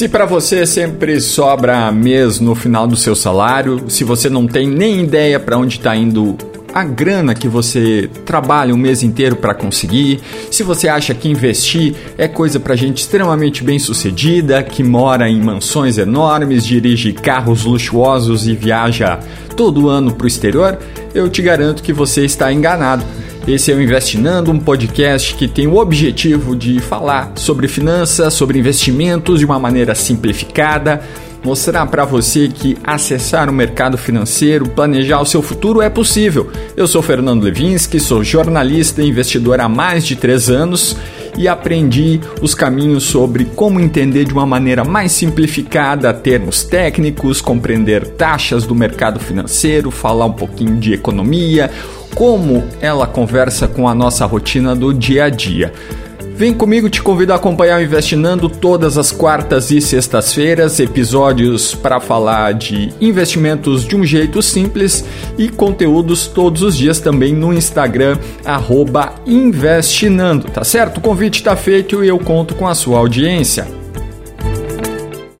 Se para você sempre sobra mês no final do seu salário, se você não tem nem ideia para onde está indo a grana que você trabalha um mês inteiro para conseguir, se você acha que investir é coisa para gente extremamente bem sucedida, que mora em mansões enormes, dirige carros luxuosos e viaja todo ano para o exterior, eu te garanto que você está enganado. Esse é o Investinando, um podcast que tem o objetivo de falar sobre finanças, sobre investimentos de uma maneira simplificada, mostrar para você que acessar o mercado financeiro, planejar o seu futuro é possível. Eu sou Fernando Levinsky, sou jornalista e investidor há mais de três anos e aprendi os caminhos sobre como entender de uma maneira mais simplificada termos técnicos, compreender taxas do mercado financeiro, falar um pouquinho de economia, como ela conversa com a nossa rotina do dia a dia. Vem comigo, te convido a acompanhar o Investinando todas as quartas e sextas-feiras, episódios para falar de investimentos de um jeito simples e conteúdos todos os dias também no Instagram, Investinando, tá certo? O convite está feito e eu conto com a sua audiência.